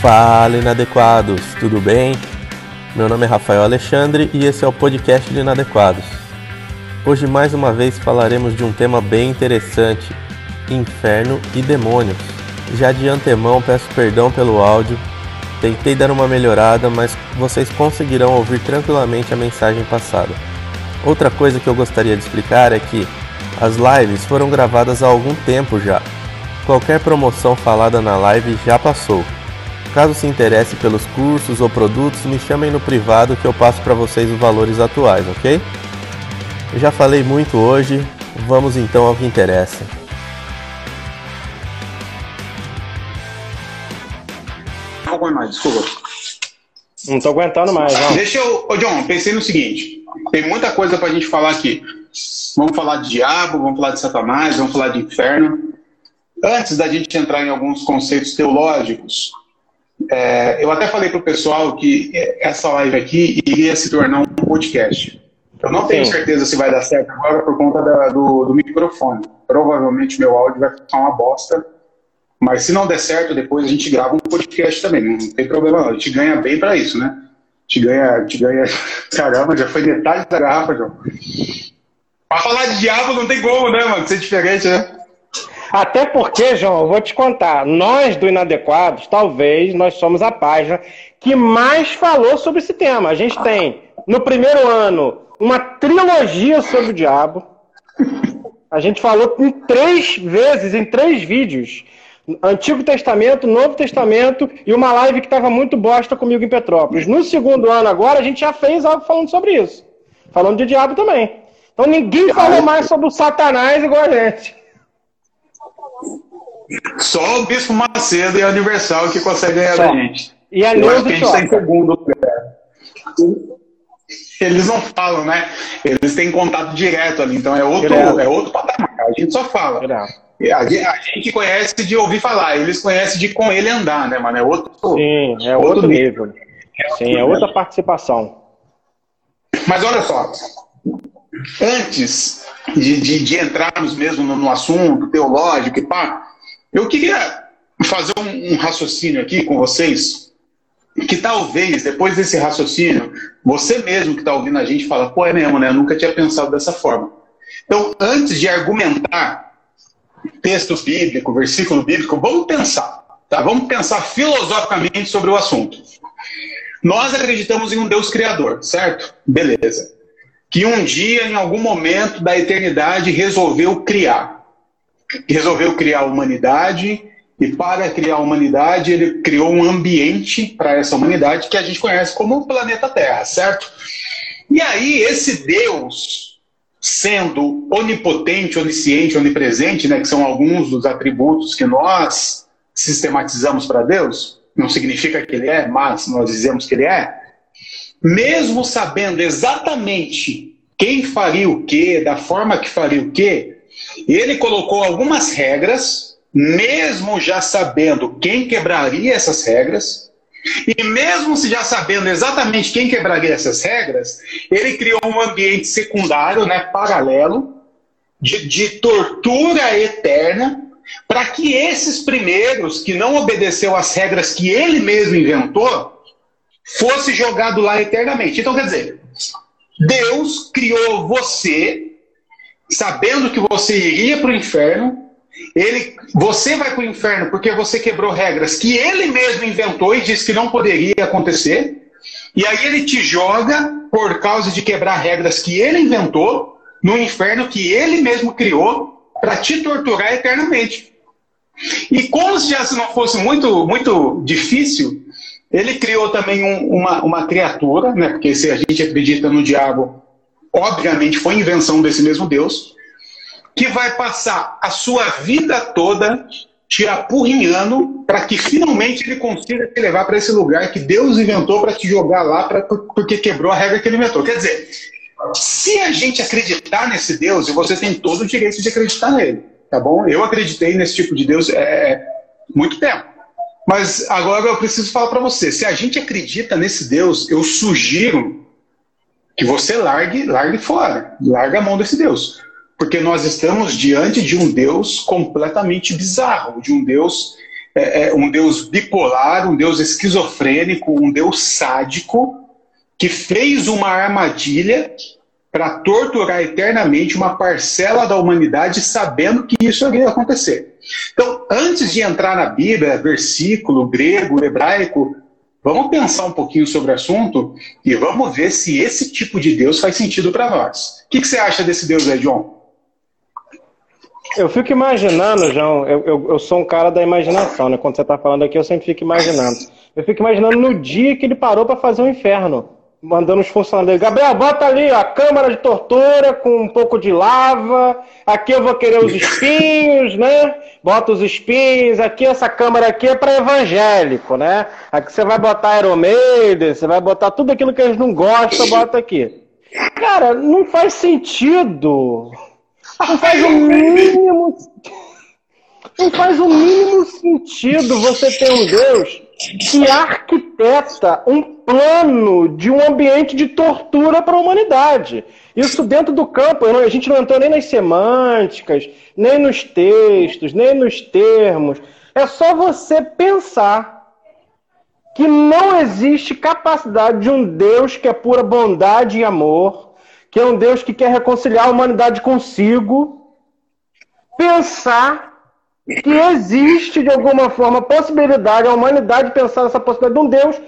Fala inadequados, tudo bem? Meu nome é Rafael Alexandre e esse é o podcast de Inadequados. Hoje mais uma vez falaremos de um tema bem interessante: inferno e demônios. Já de antemão peço perdão pelo áudio, tentei dar uma melhorada, mas vocês conseguirão ouvir tranquilamente a mensagem passada. Outra coisa que eu gostaria de explicar é que as lives foram gravadas há algum tempo já. Qualquer promoção falada na live já passou. Caso se interesse pelos cursos ou produtos, me chamem no privado que eu passo para vocês os valores atuais, ok? Eu já falei muito hoje, vamos então ao que interessa. Não mais, desculpa. Não tô aguentando mais, não. Deixa eu. Ô, John, pensei no seguinte: tem muita coisa pra gente falar aqui. Vamos falar de diabo, vamos falar de Satanás, vamos falar de inferno. Antes da gente entrar em alguns conceitos teológicos, é, eu até falei para o pessoal que essa live aqui iria se tornar um podcast. Eu não tenho certeza se vai dar certo agora por conta da, do, do, microfone. Provavelmente meu áudio vai ficar uma bosta. Mas se não der certo, depois a gente grava um podcast também. Não tem problema não. A gente ganha bem para isso, né? A gente ganha, a gente ganha. Caramba, já foi metade da garrafa, João. Pra falar de diabo não tem como, né, mano? Ser diferente, né? Até porque, João, eu vou te contar, nós do Inadequados, talvez nós somos a página que mais falou sobre esse tema. A gente tem, no primeiro ano, uma trilogia sobre o diabo. A gente falou em três vezes, em três vídeos. Antigo Testamento, Novo Testamento e uma live que estava muito bosta comigo em Petrópolis. No segundo ano agora, a gente já fez algo falando sobre isso. Falando de diabo também. Então ninguém falou mais sobre o Satanás igual a gente. Só o Bispo Macedo e a Universal que consegue ganhar Só. da gente. E a Neuza que a gente está em segundo lugar. Eles não falam, né? Eles têm contato direto ali, então é outro, é outro patamar. A gente só fala. E A gente, a gente conhece de ouvir falar, eles conhecem de com ele andar, né, mano? É outro. Sim, é outro nível. Sim, é outra participação. Mas olha só, antes de, de, de entrarmos mesmo no, no assunto teológico e pá, eu queria fazer um, um raciocínio aqui com vocês, que talvez, depois desse raciocínio, você mesmo que está ouvindo a gente fala, pô, é mesmo, né? Eu nunca tinha pensado dessa forma. Então, antes de argumentar texto bíblico, versículo bíblico, vamos pensar, tá? Vamos pensar filosoficamente sobre o assunto. Nós acreditamos em um Deus criador, certo? Beleza. Que um dia, em algum momento da eternidade, resolveu criar. Resolveu criar a humanidade, e para criar a humanidade, ele criou um ambiente para essa humanidade que a gente conhece como o planeta Terra, certo? E aí, esse Deus, sendo onipotente, onisciente, onipresente, né, que são alguns dos atributos que nós sistematizamos para Deus, não significa que ele é, mas nós dizemos que ele é, mesmo sabendo exatamente quem faria o que, da forma que faria o que, ele colocou algumas regras, mesmo já sabendo quem quebraria essas regras, e mesmo se já sabendo exatamente quem quebraria essas regras, ele criou um ambiente secundário, né, paralelo, de, de tortura eterna, para que esses primeiros, que não obedeceu às regras que ele mesmo inventou, fosse jogado lá eternamente. Então, quer dizer, Deus criou você, sabendo que você iria para o inferno, ele, você vai para o inferno porque você quebrou regras que ele mesmo inventou e disse que não poderia acontecer. E aí ele te joga por causa de quebrar regras que ele inventou no inferno que ele mesmo criou para te torturar eternamente. E como se já não fosse muito, muito difícil, ele criou também um, uma, uma criatura, né? porque se a gente acredita no diabo, obviamente foi invenção desse mesmo Deus, que vai passar a sua vida toda te apurrinhando para que finalmente ele consiga te levar para esse lugar que Deus inventou para te jogar lá pra, porque quebrou a regra que ele inventou. Quer dizer, se a gente acreditar nesse Deus, e você tem todo o direito de acreditar nele, tá bom? Eu acreditei nesse tipo de Deus é, muito tempo. Mas agora eu preciso falar para você, se a gente acredita nesse Deus, eu sugiro que você largue, largue fora, largue a mão desse Deus. Porque nós estamos diante de um Deus completamente bizarro, de um Deus é, é um Deus bipolar, um Deus esquizofrênico, um Deus sádico, que fez uma armadilha para torturar eternamente uma parcela da humanidade, sabendo que isso iria acontecer. Então, antes de entrar na Bíblia, versículo grego, hebraico, vamos pensar um pouquinho sobre o assunto e vamos ver se esse tipo de Deus faz sentido para nós. O que, que, você acha desse Deus aí, John? Eu fico imaginando, João, eu, eu, eu, sou um cara da imaginação, né? Quando você está falando aqui, eu sempre fico imaginando. Eu fico imaginando no dia que ele parou para fazer o um inferno, mandando os funcionários. Gabriel, bota ali a câmara de tortura com um pouco de lava. Aqui eu vou querer os espinhos, né? Bota os espinhos. Aqui, essa câmara aqui é para evangélico, né? Aqui você vai botar Iron Maiden, você vai botar tudo aquilo que eles não gostam, bota aqui. Cara, não faz sentido não faz o mínimo. Não faz o mínimo sentido você ter um Deus que arquiteta um plano de um ambiente de tortura para a humanidade. Isso dentro do campo, a gente não entrou nem nas semânticas, nem nos textos, nem nos termos. É só você pensar que não existe capacidade de um Deus que é pura bondade e amor, que é um Deus que quer reconciliar a humanidade consigo, pensar que existe de alguma forma possibilidade, a humanidade pensar nessa possibilidade de um Deus,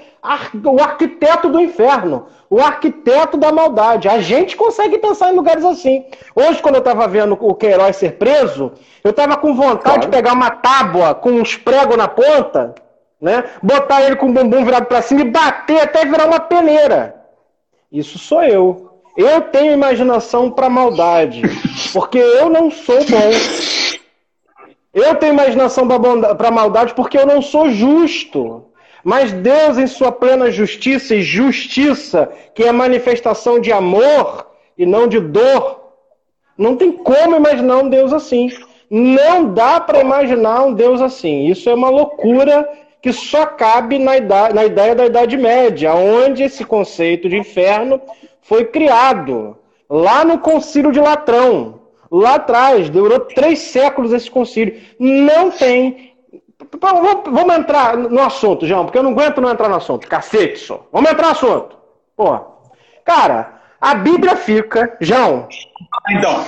o arquiteto do inferno, o arquiteto da maldade. A gente consegue pensar em lugares assim. Hoje, quando eu estava vendo o Queiroz ser preso, eu estava com vontade claro. de pegar uma tábua com uns pregos na ponta, né? botar ele com o bumbum virado para cima e bater até virar uma peneira. Isso sou eu. Eu tenho imaginação para maldade, porque eu não sou bom. Eu tenho imaginação para maldade porque eu não sou justo. Mas Deus, em sua plena justiça e justiça, que é manifestação de amor e não de dor, não tem como imaginar um Deus assim. Não dá para imaginar um Deus assim. Isso é uma loucura que só cabe na, idade, na ideia da Idade Média, onde esse conceito de inferno foi criado lá no Concílio de Latrão. Lá atrás, durou três séculos esse concílio. Não tem. Vamos entrar no assunto, João, porque eu não aguento não entrar no assunto. Cacete só. Vamos entrar no assunto. Pô. Cara, a Bíblia fica. João. Então,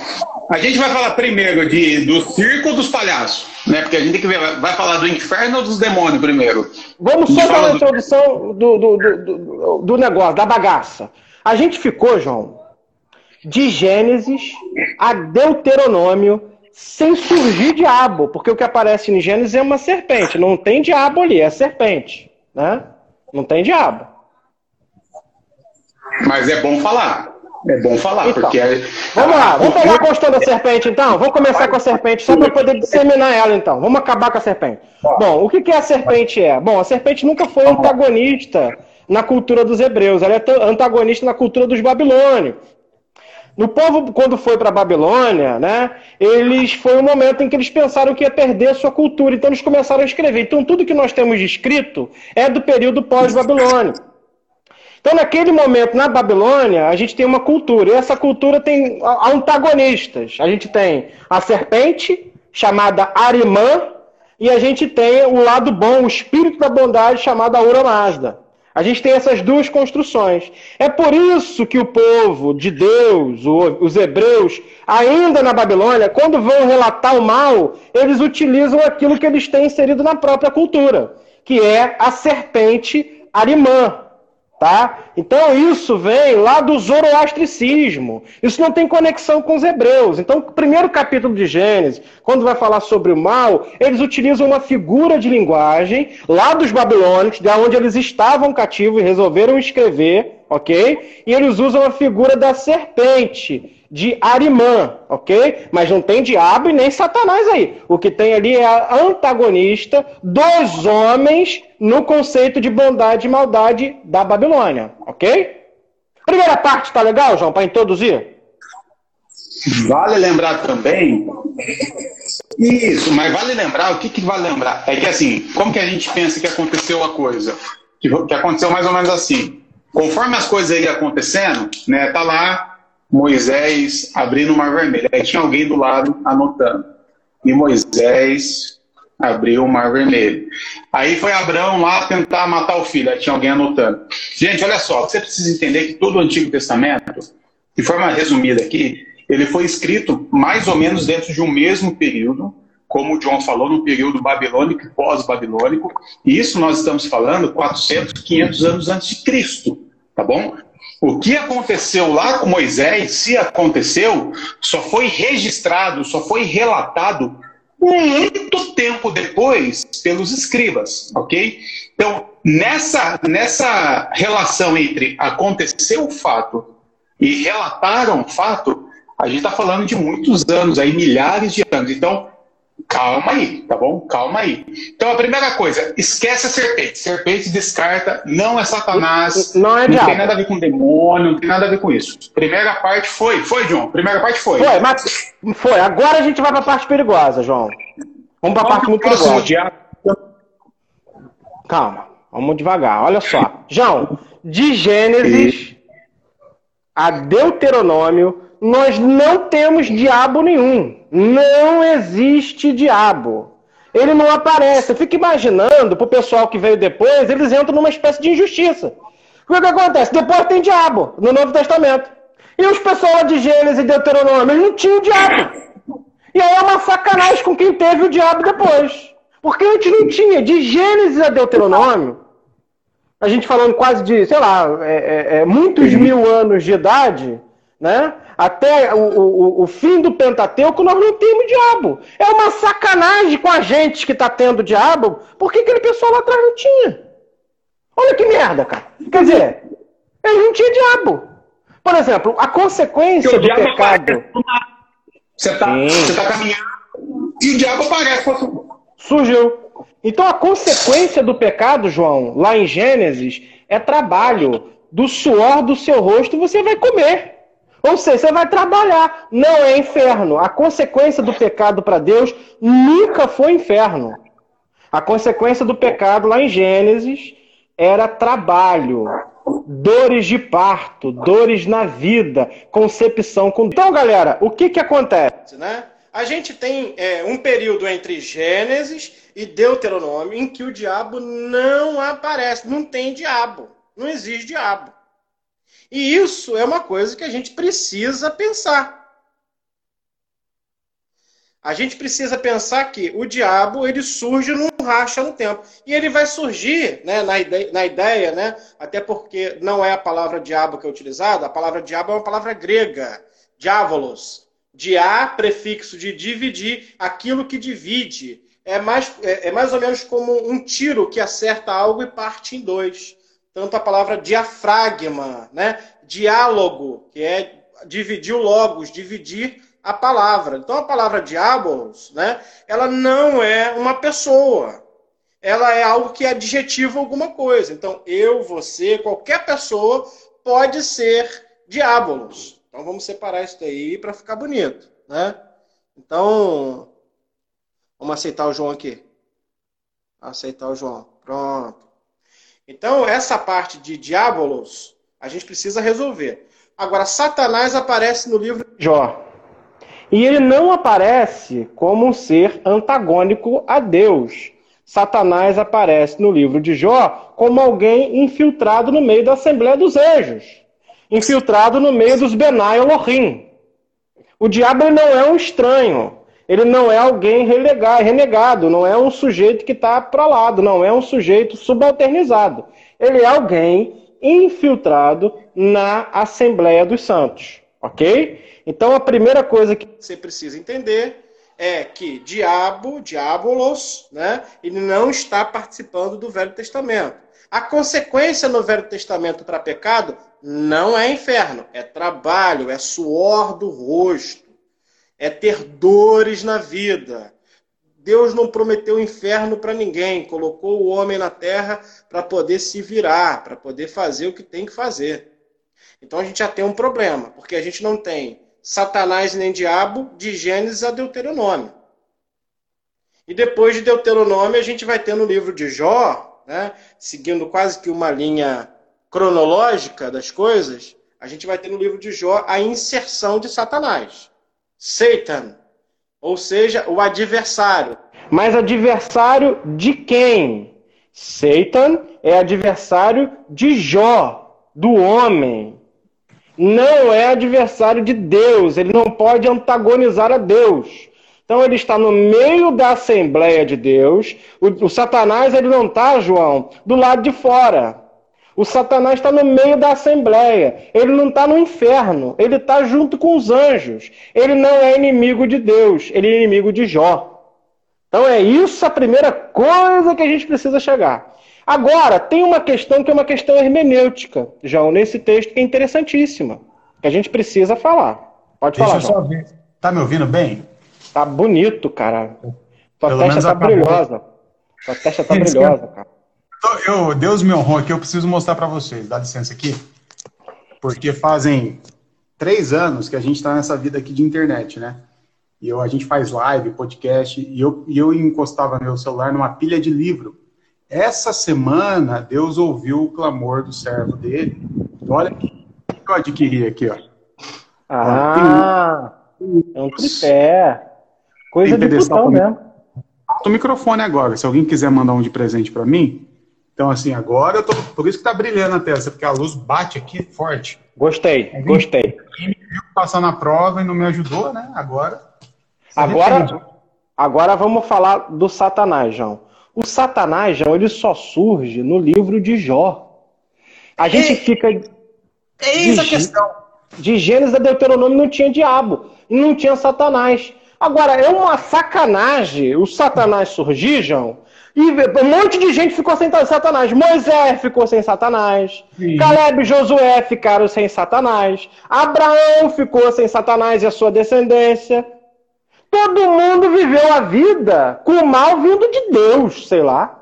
a gente vai falar primeiro de, do circo dos palhaços, né? Porque a gente tem que ver, vai falar do inferno ou dos demônios primeiro? Vamos só falar a introdução do, do, do, do, negócio, da bagaça. A gente ficou, João, de Gênesis a Deuteronômio sem surgir diabo, porque o que aparece em Gênesis é uma serpente, não tem diabo ali, é serpente, né? Não tem diabo. Mas é bom falar. É bom falar, então, porque. É... Vamos lá, vamos pegar a questão da serpente então? Vamos começar com a serpente só para poder disseminar ela então. Vamos acabar com a serpente. Bom, o que, que a serpente é? Bom, a serpente nunca foi antagonista na cultura dos hebreus, ela é antagonista na cultura dos babilônios. No povo, quando foi para a Babilônia, né, eles foi um momento em que eles pensaram que ia perder a sua cultura, então eles começaram a escrever. Então, tudo que nós temos escrito é do período pós-babilônico. Então, naquele momento, na Babilônia, a gente tem uma cultura, e essa cultura tem antagonistas. A gente tem a serpente, chamada Arimã, e a gente tem o lado bom, o espírito da bondade, chamado Aura Mazda. A gente tem essas duas construções. É por isso que o povo de Deus, os hebreus, ainda na Babilônia, quando vão relatar o mal, eles utilizam aquilo que eles têm inserido na própria cultura, que é a serpente arimã. Tá? Então isso vem lá do zoroastricismo. Isso não tem conexão com os hebreus. Então, o primeiro capítulo de Gênesis, quando vai falar sobre o mal, eles utilizam uma figura de linguagem lá dos babilônicos, de onde eles estavam cativos e resolveram escrever, ok? E eles usam a figura da serpente de Arimã, ok? Mas não tem diabo e nem Satanás aí. O que tem ali é a antagonista dos homens no conceito de bondade e maldade da Babilônia, ok? Primeira parte, tá legal, João, para introduzir? Vale lembrar também. Isso, mas vale lembrar, o que, que vale lembrar? É que assim, como que a gente pensa que aconteceu a coisa? Que, que aconteceu mais ou menos assim. Conforme as coisas iam acontecendo, né, tá lá Moisés abrindo o Mar Vermelho. Aí tinha alguém do lado anotando. E Moisés Abriu o Mar Vermelho. Aí foi Abraão lá tentar matar o filho. Aí tinha alguém anotando. Gente, olha só, você precisa entender que todo o Antigo Testamento, de forma resumida aqui, ele foi escrito mais ou menos dentro de um mesmo período, como o John falou, no período babilônico e pós-babilônico. E isso nós estamos falando 400, 500 anos antes de Cristo, tá bom? O que aconteceu lá com Moisés, se aconteceu, só foi registrado, só foi relatado muito tempo depois pelos escribas, ok? Então, nessa, nessa relação entre aconteceu o fato e relataram o fato, a gente está falando de muitos anos, aí milhares de anos. Então, Calma aí, tá bom? Calma aí. Então a primeira coisa, esquece a serpente. Serpente descarta, não é Satanás. Não é Não diabo. tem nada a ver com demônio, não tem nada a ver com isso. Primeira parte foi. Foi, John. Primeira parte foi. Foi, mas foi. Agora a gente vai pra parte perigosa, João. Vamos pra parte muito perigosa. diabo. Calma, vamos devagar. Olha só. João, de Gênesis a Deuteronômio, nós não temos diabo nenhum. Não existe diabo. Ele não aparece. Eu fico imaginando, pro pessoal que veio depois, eles entram numa espécie de injustiça. O que, que acontece? Depois tem diabo no Novo Testamento. E os pessoal de Gênesis e Deuteronômio, eles não tinham diabo. E aí é uma sacanagem com quem teve o diabo depois. Porque antes não tinha. De Gênesis a Deuteronômio, a gente falando quase de, sei lá, é, é, é, muitos mil anos de idade, né? Até o, o, o fim do Pentateuco, nós não temos diabo. É uma sacanagem com a gente que está tendo diabo, porque aquele pessoal lá atrás não tinha. Olha que merda, cara. Quer dizer, eles não tinham diabo. Por exemplo, a consequência do pecado. Você está tá caminhando e o diabo aparece. Surgiu. Então a consequência do pecado, João, lá em Gênesis, é trabalho. Do suor do seu rosto você vai comer. Ou seja, você vai trabalhar. Não é inferno. A consequência do pecado para Deus nunca foi inferno. A consequência do pecado lá em Gênesis era trabalho, dores de parto, dores na vida, concepção com. Então, galera, o que que acontece, né? A gente tem é, um período entre Gênesis e Deuteronômio em que o diabo não aparece, não tem diabo, não existe diabo. E isso é uma coisa que a gente precisa pensar. A gente precisa pensar que o diabo ele surge num racha no tempo. E ele vai surgir né, na, ideia, na ideia, né, até porque não é a palavra diabo que é utilizada, a palavra diabo é uma palavra grega, diabolos. Diá, prefixo de dividir, aquilo que divide. É mais, é, é mais ou menos como um tiro que acerta algo e parte em dois. Tanto a palavra diafragma, né? diálogo, que é dividir o logos, dividir a palavra. Então a palavra diabolos, né, ela não é uma pessoa. Ela é algo que adjetiva alguma coisa. Então eu, você, qualquer pessoa pode ser diabolos. Então vamos separar isso daí para ficar bonito, né? Então vamos aceitar o João aqui. Aceitar o João. Pronto. Então essa parte de diabolos a gente precisa resolver. Agora Satanás aparece no livro de Jó. E ele não aparece como um ser antagônico a Deus. Satanás aparece no livro de Jó como alguém infiltrado no meio da Assembleia dos Anjos, infiltrado no meio dos Benai Elohim. O diabo não é um estranho, ele não é alguém relegado, renegado, não é um sujeito que está para lado, não é um sujeito subalternizado. Ele é alguém infiltrado na Assembleia dos Santos, ok? Então a primeira coisa que você precisa entender é que diabo, diabolos, né, ele não está participando do Velho Testamento. A consequência no Velho Testamento para pecado não é inferno, é trabalho, é suor do rosto, é ter dores na vida. Deus não prometeu inferno para ninguém, colocou o homem na terra para poder se virar, para poder fazer o que tem que fazer. Então a gente já tem um problema, porque a gente não tem Satanás nem diabo de Gênesis a Deuteronômio. E depois de Deuteronômio, a gente vai ter no livro de Jó, né, seguindo quase que uma linha cronológica das coisas, a gente vai ter no livro de Jó a inserção de Satanás. Satan, ou seja, o adversário. Mas adversário de quem? Satan é adversário de Jó, do homem. Não é adversário de Deus, ele não pode antagonizar a Deus. Então ele está no meio da Assembleia de Deus. O, o Satanás ele não está, João, do lado de fora. O Satanás está no meio da Assembleia. Ele não está no inferno. Ele está junto com os anjos. Ele não é inimigo de Deus. Ele é inimigo de Jó. Então é isso a primeira coisa que a gente precisa chegar. Agora, tem uma questão que é uma questão hermenêutica, João, nesse texto que é interessantíssima, que a gente precisa falar. Pode Deixa falar, João. Só ver. Tá me ouvindo bem? Tá bonito, cara. Tua Pelo testa tá brilhosa. Tua testa tá brilhosa, cara. Eu, Deus me honrou aqui, eu preciso mostrar para vocês. Dá licença aqui. Porque fazem três anos que a gente está nessa vida aqui de internet, né? E eu, a gente faz live, podcast, e eu, e eu encostava meu celular numa pilha de livro. Essa semana, Deus ouviu o clamor do servo dele. Olha o que eu adquiri aqui, ó. Ah, é um tripé. Coisa de putão mesmo. O microfone agora. Se alguém quiser mandar um de presente para mim. Então, assim, agora eu tô. Por isso que tá brilhando a testa, porque a luz bate aqui forte. Gostei, alguém, gostei. Me viu passar na prova e não me ajudou, né? Agora. Agora, agora vamos falar do Satanás, João. O Satanás, João, ele só surge no livro de Jó. A gente é, fica. É isso a questão. De Gênesis a Deuteronômio não tinha diabo. E não tinha Satanás. Agora, é uma sacanagem o Satanás surgir, João. E um monte de gente ficou sem Satanás. Moisés ficou sem Satanás. Sim. Caleb e Josué ficaram sem Satanás. Abraão ficou sem Satanás e a sua descendência. Todo mundo viveu a vida com o mal vindo de Deus, sei lá.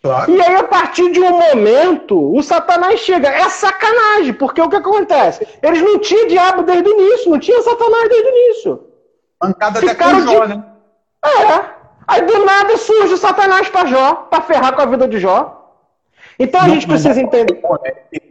Claro. E aí, a partir de um momento, o Satanás chega. É sacanagem, porque o que acontece? Eles não tinham diabo desde o início, não tinha Satanás desde o início. Pancada Ficaram até com Jó, de... né? É. Aí do nada surge o Satanás para Jó, para ferrar com a vida de Jó. Então a não, gente precisa entender.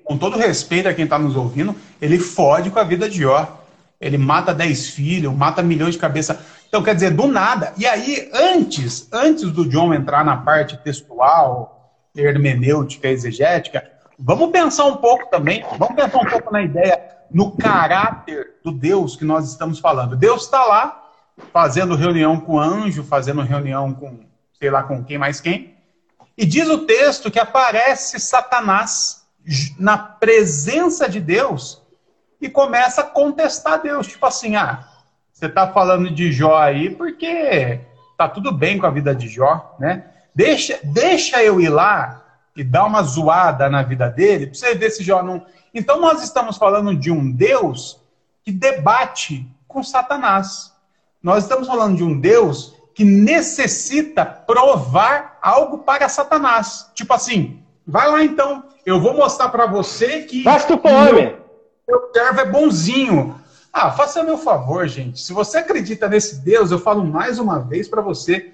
Com todo respeito a quem está nos ouvindo, ele fode com a vida de Jó. Ele mata 10 filhos, mata milhões de cabeça. Então, quer dizer, do nada. E aí, antes, antes do John entrar na parte textual, hermenêutica, exegética, vamos pensar um pouco também, vamos pensar um pouco na ideia, no caráter do Deus que nós estamos falando. Deus está lá, fazendo reunião com anjo, fazendo reunião com, sei lá, com quem mais quem. E diz o texto que aparece Satanás na presença de Deus e começa a contestar Deus. Tipo assim, ah, você está falando de Jó aí porque tá tudo bem com a vida de Jó, né? Deixa, deixa eu ir lá e dar uma zoada na vida dele para você ver se Jó não. Então nós estamos falando de um Deus que debate com Satanás. Nós estamos falando de um Deus que necessita provar algo para Satanás. Tipo assim, vai lá então, eu vou mostrar para você que. Basta o meu, meu servo é bonzinho. Ah, faça meu favor, gente. Se você acredita nesse Deus, eu falo mais uma vez para você,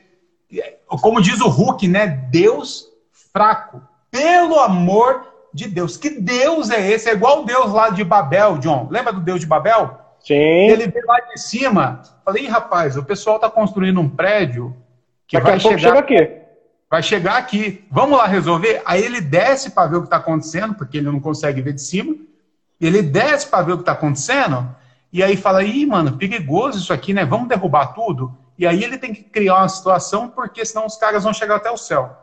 como diz o Hulk, né? Deus fraco. Pelo amor de Deus. Que Deus é esse? É igual o Deus lá de Babel, John. Lembra do Deus de Babel? Sim. Ele veio lá de cima. Falei, rapaz, o pessoal está construindo um prédio que Daqui vai chegar aqui. Vai chegar aqui. Vamos lá resolver? Aí ele desce para ver o que está acontecendo, porque ele não consegue ver de cima. Ele desce para ver o que está acontecendo. E aí fala, ih, mano, perigoso isso aqui, né? Vamos derrubar tudo? E aí ele tem que criar uma situação, porque senão os caras vão chegar até o céu.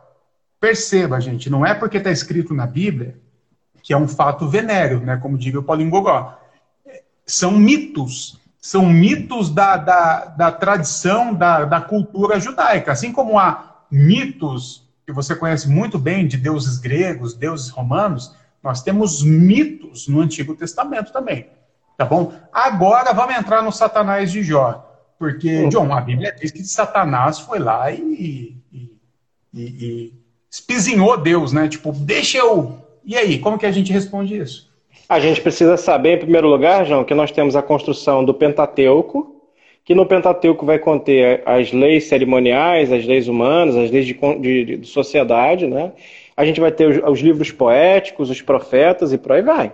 Perceba, gente, não é porque está escrito na Bíblia que é um fato venéreo, né? Como diga o Paulinho Gogó. São mitos, são mitos da, da, da tradição, da, da cultura judaica. Assim como há mitos que você conhece muito bem de deuses gregos, deuses romanos, nós temos mitos no Antigo Testamento também. Tá bom? Agora vamos entrar no Satanás de Jó. Porque. John, a Bíblia diz que Satanás foi lá e, e, e, e espizinhou Deus, né? Tipo, deixa eu. E aí, como que a gente responde isso? A gente precisa saber, em primeiro lugar, João, que nós temos a construção do Pentateuco, que no Pentateuco vai conter as leis cerimoniais, as leis humanas, as leis de, de, de sociedade, né? A gente vai ter os, os livros poéticos, os profetas e por aí vai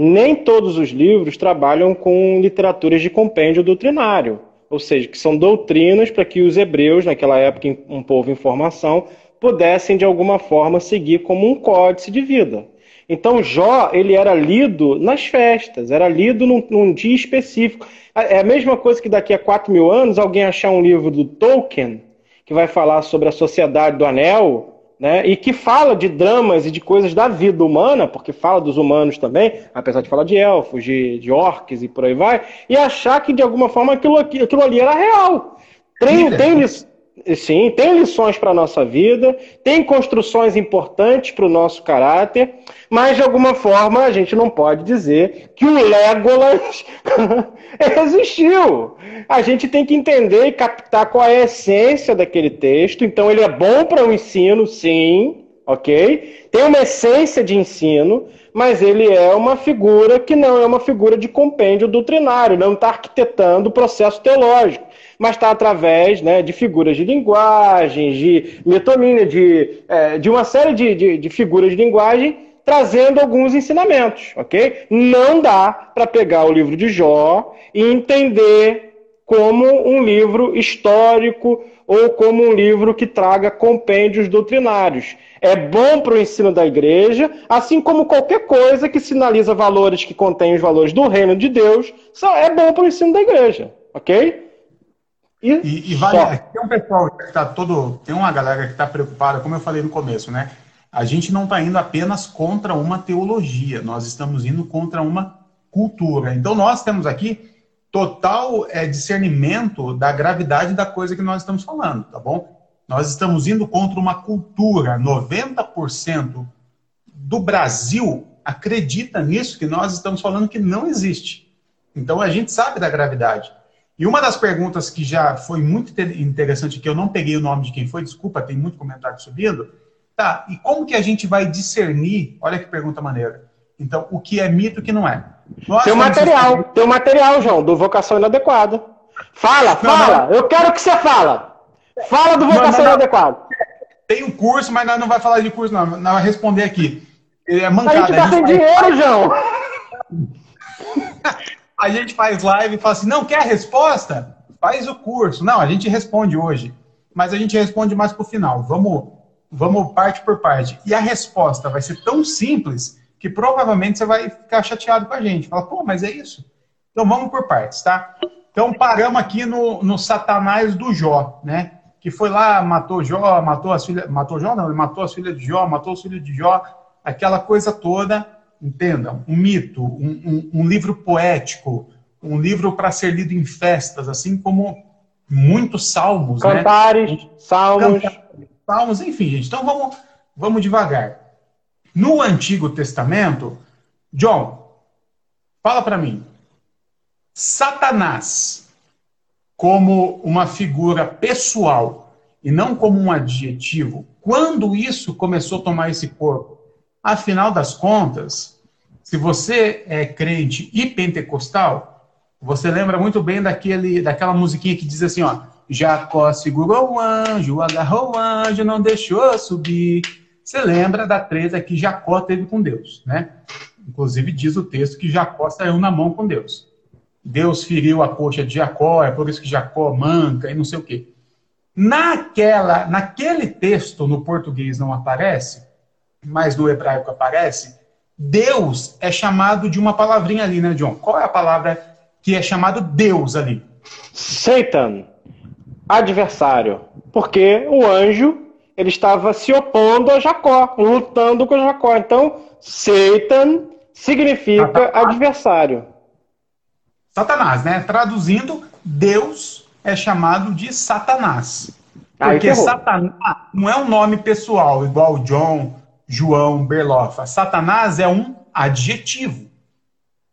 nem todos os livros trabalham com literaturas de compêndio doutrinário. ou seja, que são doutrinas para que os hebreus, naquela época um povo em formação, pudessem de alguma forma seguir como um códice de vida. Então Jó ele era lido nas festas, era lido num, num dia específico. É a mesma coisa que daqui a 4 mil anos alguém achar um livro do Tolkien que vai falar sobre a sociedade do anel, né, e que fala de dramas e de coisas da vida humana, porque fala dos humanos também, apesar de falar de elfos, de, de orques e por aí vai, e achar que de alguma forma aquilo, aquilo ali era real. Tem, tem, sim, tem lições para a nossa vida, tem construções importantes para o nosso caráter, mas de alguma forma a gente não pode dizer que o Legolas existiu. A gente tem que entender e captar qual é a essência daquele texto. Então ele é bom para o ensino, sim, ok? Tem uma essência de ensino, mas ele é uma figura que não é uma figura de compêndio doutrinário, não está arquitetando o processo teológico, mas está através né, de figuras de linguagem, de metonímia, de, é, de uma série de, de, de figuras de linguagem trazendo alguns ensinamentos, ok? Não dá para pegar o livro de Jó e entender como um livro histórico ou como um livro que traga compêndios doutrinários. É bom para o ensino da igreja, assim como qualquer coisa que sinaliza valores que contém os valores do reino de Deus, é bom para o ensino da igreja, ok? E, e, e vale, tem um pessoal que está todo, tem uma galera que está preocupada, como eu falei no começo, né? a gente não está indo apenas contra uma teologia, nós estamos indo contra uma cultura. Então, nós temos aqui total é, discernimento da gravidade da coisa que nós estamos falando, tá bom? Nós estamos indo contra uma cultura. 90% do Brasil acredita nisso que nós estamos falando que não existe. Então, a gente sabe da gravidade. E uma das perguntas que já foi muito interessante, que eu não peguei o nome de quem foi, desculpa, tem muito comentário subindo, Tá, e como que a gente vai discernir? Olha que pergunta maneira. Então, o que é mito e o que não é? Nós tem o material, discernir... tem o material, João, do vocação inadequada. Fala, fala, não, eu quero que você fala. Fala do vocação não, inadequada. Tem um curso, mas nós não vai falar de curso, não. Nós vai responder aqui. É mancada. A gente tá sem dinheiro, João. a gente faz live e fala assim, não, quer resposta? Faz o curso. Não, a gente responde hoje. Mas a gente responde mais pro final. Vamos Vamos parte por parte. E a resposta vai ser tão simples que provavelmente você vai ficar chateado com a gente. Fala, pô, mas é isso? Então vamos por partes, tá? Então paramos aqui no, no Satanás do Jó, né? Que foi lá, matou Jó, matou as filhas. Matou Jó, não, ele matou as filhas de Jó, matou os filhos de Jó, aquela coisa toda, entendam? Um mito, um, um, um livro poético, um livro para ser lido em festas, assim como muitos salmos. Né? Cantares, né? salmos. Cantares, Salmos, enfim, gente. Então vamos, vamos devagar. No Antigo Testamento, John, fala para mim. Satanás, como uma figura pessoal e não como um adjetivo, quando isso começou a tomar esse corpo? Afinal das contas, se você é crente e pentecostal, você lembra muito bem daquele, daquela musiquinha que diz assim, ó, Jacó segurou o anjo, agarrou o anjo, não deixou subir. Você lembra da treta que Jacó teve com Deus, né? Inclusive diz o texto que Jacó saiu na mão com Deus. Deus feriu a coxa de Jacó, é por isso que Jacó manca e não sei o quê. Naquela, naquele texto no português não aparece, mas no hebraico aparece, Deus é chamado de uma palavrinha ali, né, John? Qual é a palavra que é chamado Deus ali? Satan adversário, porque o anjo ele estava se opondo a Jacó, lutando com Jacó. Então, Satan significa Satanás. adversário. Satanás, né? Traduzindo, Deus é chamado de Satanás. Porque Satanás não é um nome pessoal, igual John, João, Berlofa. Satanás é um adjetivo.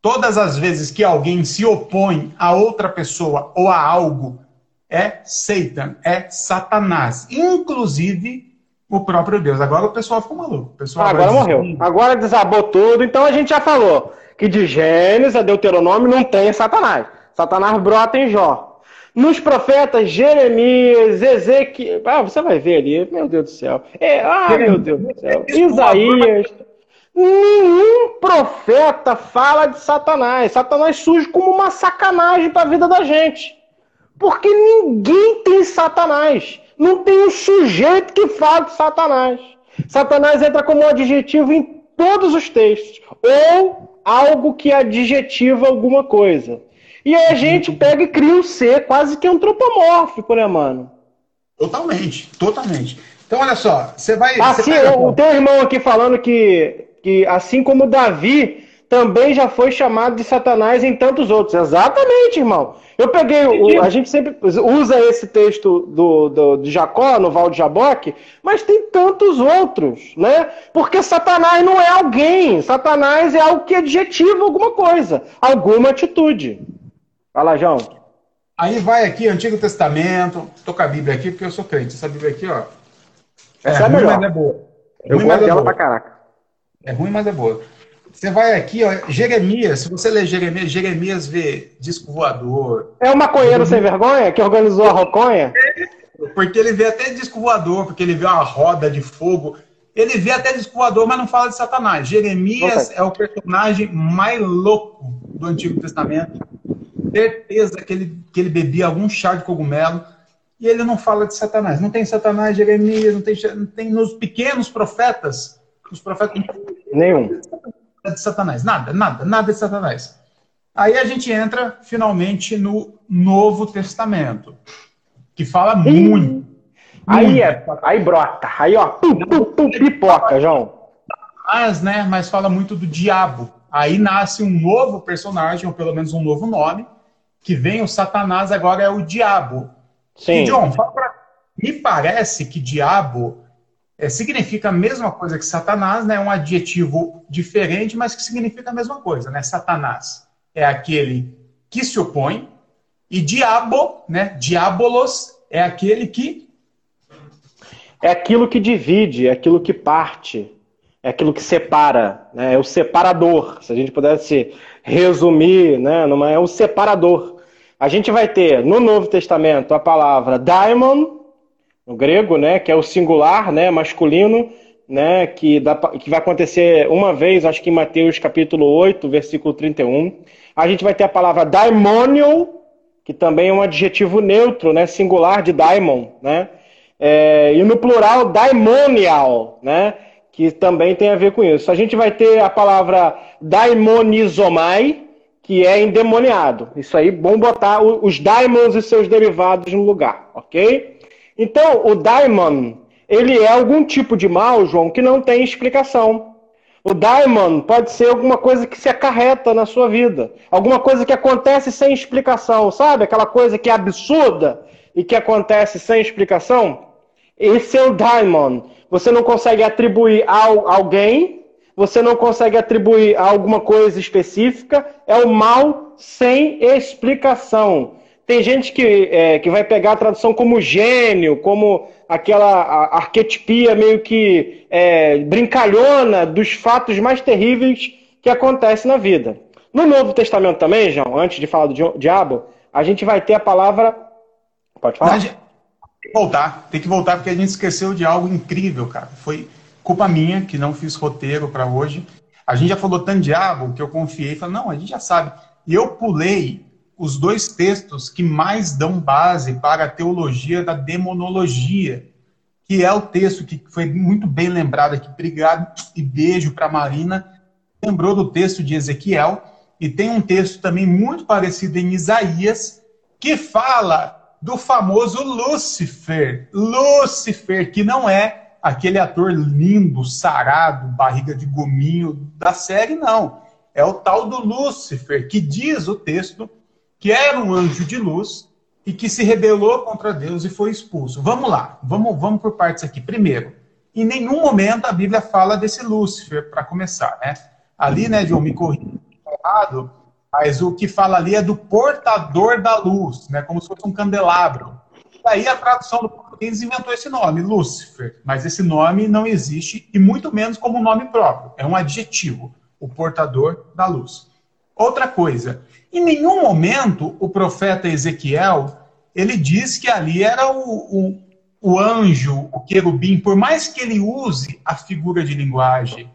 Todas as vezes que alguém se opõe a outra pessoa ou a algo é Satan, é Satanás. Inclusive o próprio Deus. Agora o pessoal ficou maluco. O pessoal agora morreu. Agora desabou tudo. Então a gente já falou que de Gênesis a Deuteronômio não tem Satanás. Satanás brota em Jó. Nos profetas Jeremias, Ezequiel. Ah, você vai ver ali. Meu Deus do céu. É... Ah, meu Deus do céu. Isaías. Nenhum profeta fala de Satanás. Satanás surge como uma sacanagem para a vida da gente. Porque ninguém tem Satanás. Não tem um sujeito que fala de Satanás. Satanás entra como adjetivo em todos os textos. Ou algo que adjetiva alguma coisa. E aí a gente pega e cria um ser quase que antropomórfico, né, mano? Totalmente, totalmente. Então, olha só, você vai. Assim, você pega... o teu irmão aqui falando que, que, assim como Davi também já foi chamado de Satanás em tantos outros. Exatamente, irmão. Eu peguei, o, a gente sempre usa esse texto do, do, de Jacó, no Val de Jaboque, mas tem tantos outros, né? Porque Satanás não é alguém. Satanás é algo que adjetiva alguma coisa, alguma atitude. Fala, João. Aí vai aqui, Antigo Testamento. Tô com a Bíblia aqui, porque eu sou crente. Essa Bíblia aqui, ó. Essa é, é melhor. mas é boa. É eu gosto é dela pra caraca. É ruim, mas é boa. Você vai aqui, ó, Jeremias, se você ler Jeremias, Jeremias vê disco voador. É o maconheiro sem vergonha que organizou a roconha? Porque ele vê até disco voador, porque ele vê uma roda de fogo. Ele vê até disco voador, mas não fala de Satanás. Jeremias é o personagem mais louco do Antigo Testamento. Certeza que ele, que ele bebia algum chá de cogumelo. E ele não fala de Satanás. Não tem Satanás, Jeremias, não tem, não tem nos pequenos profetas. Os profetas. Nenhum de Satanás. Nada, nada, nada de Satanás. Aí a gente entra finalmente no Novo Testamento, que fala muito. Aí, é, aí brota, aí ó, pum, pum, pum, pipoca, João. Mas, né, mas fala muito do diabo. Aí nasce um novo personagem, ou pelo menos um novo nome, que vem o Satanás, agora é o diabo. Sim. E, John, pra... me parece que diabo é, significa a mesma coisa que Satanás, né? É um adjetivo diferente, mas que significa a mesma coisa, né? Satanás é aquele que se opõe e diabo, né? Diabolos é aquele que é aquilo que divide, é aquilo que parte, é aquilo que separa, né? É o separador. Se a gente pudesse resumir, né? Numa, é o separador. A gente vai ter no Novo Testamento a palavra daimon, no grego, né, que é o singular, né, masculino, né, que, dá, que vai acontecer uma vez, acho que em Mateus capítulo 8, versículo 31. A gente vai ter a palavra daimonion, que também é um adjetivo neutro, né, singular de daimon, né, é, e no plural daimonial, né, que também tem a ver com isso. A gente vai ter a palavra daimonizomai, que é endemoniado. Isso aí, bom botar os daimons e seus derivados no lugar, ok? Então, o daimon, ele é algum tipo de mal, João, que não tem explicação. O daimon pode ser alguma coisa que se acarreta na sua vida, alguma coisa que acontece sem explicação, sabe? Aquela coisa que é absurda e que acontece sem explicação. Esse é o daimon. Você não consegue atribuir a alguém, você não consegue atribuir a alguma coisa específica, é o mal sem explicação. Tem gente que, é, que vai pegar a tradução como gênio, como aquela arquetipia meio que é, brincalhona dos fatos mais terríveis que acontecem na vida. No Novo Testamento também, João, antes de falar do diabo, a gente vai ter a palavra. Pode falar? Tem que voltar, tem que voltar porque a gente esqueceu de algo incrível, cara. Foi culpa minha que não fiz roteiro para hoje. A gente já falou tanto diabo que eu confiei falei, não, a gente já sabe. E eu pulei os dois textos que mais dão base para a teologia da demonologia, que é o texto que foi muito bem lembrado aqui. Obrigado e beijo para Marina. Lembrou do texto de Ezequiel e tem um texto também muito parecido em Isaías que fala do famoso Lúcifer. Lúcifer, que não é aquele ator lindo, sarado, barriga de gominho da série, não. É o tal do Lúcifer, que diz o texto que era um anjo de luz e que se rebelou contra Deus e foi expulso. Vamos lá, vamos, vamos por partes aqui. Primeiro, em nenhum momento a Bíblia fala desse Lúcifer, para começar, né? Ali, né, John, me corrija errado, mas o que fala ali é do portador da luz, né? Como se fosse um candelabro. Daí a tradução do português inventou esse nome, Lúcifer. Mas esse nome não existe, e muito menos como nome próprio. É um adjetivo, o portador da luz. Outra coisa, em nenhum momento o profeta Ezequiel ele diz que ali era o, o, o anjo, o querubim, por mais que ele use a figura de linguagem,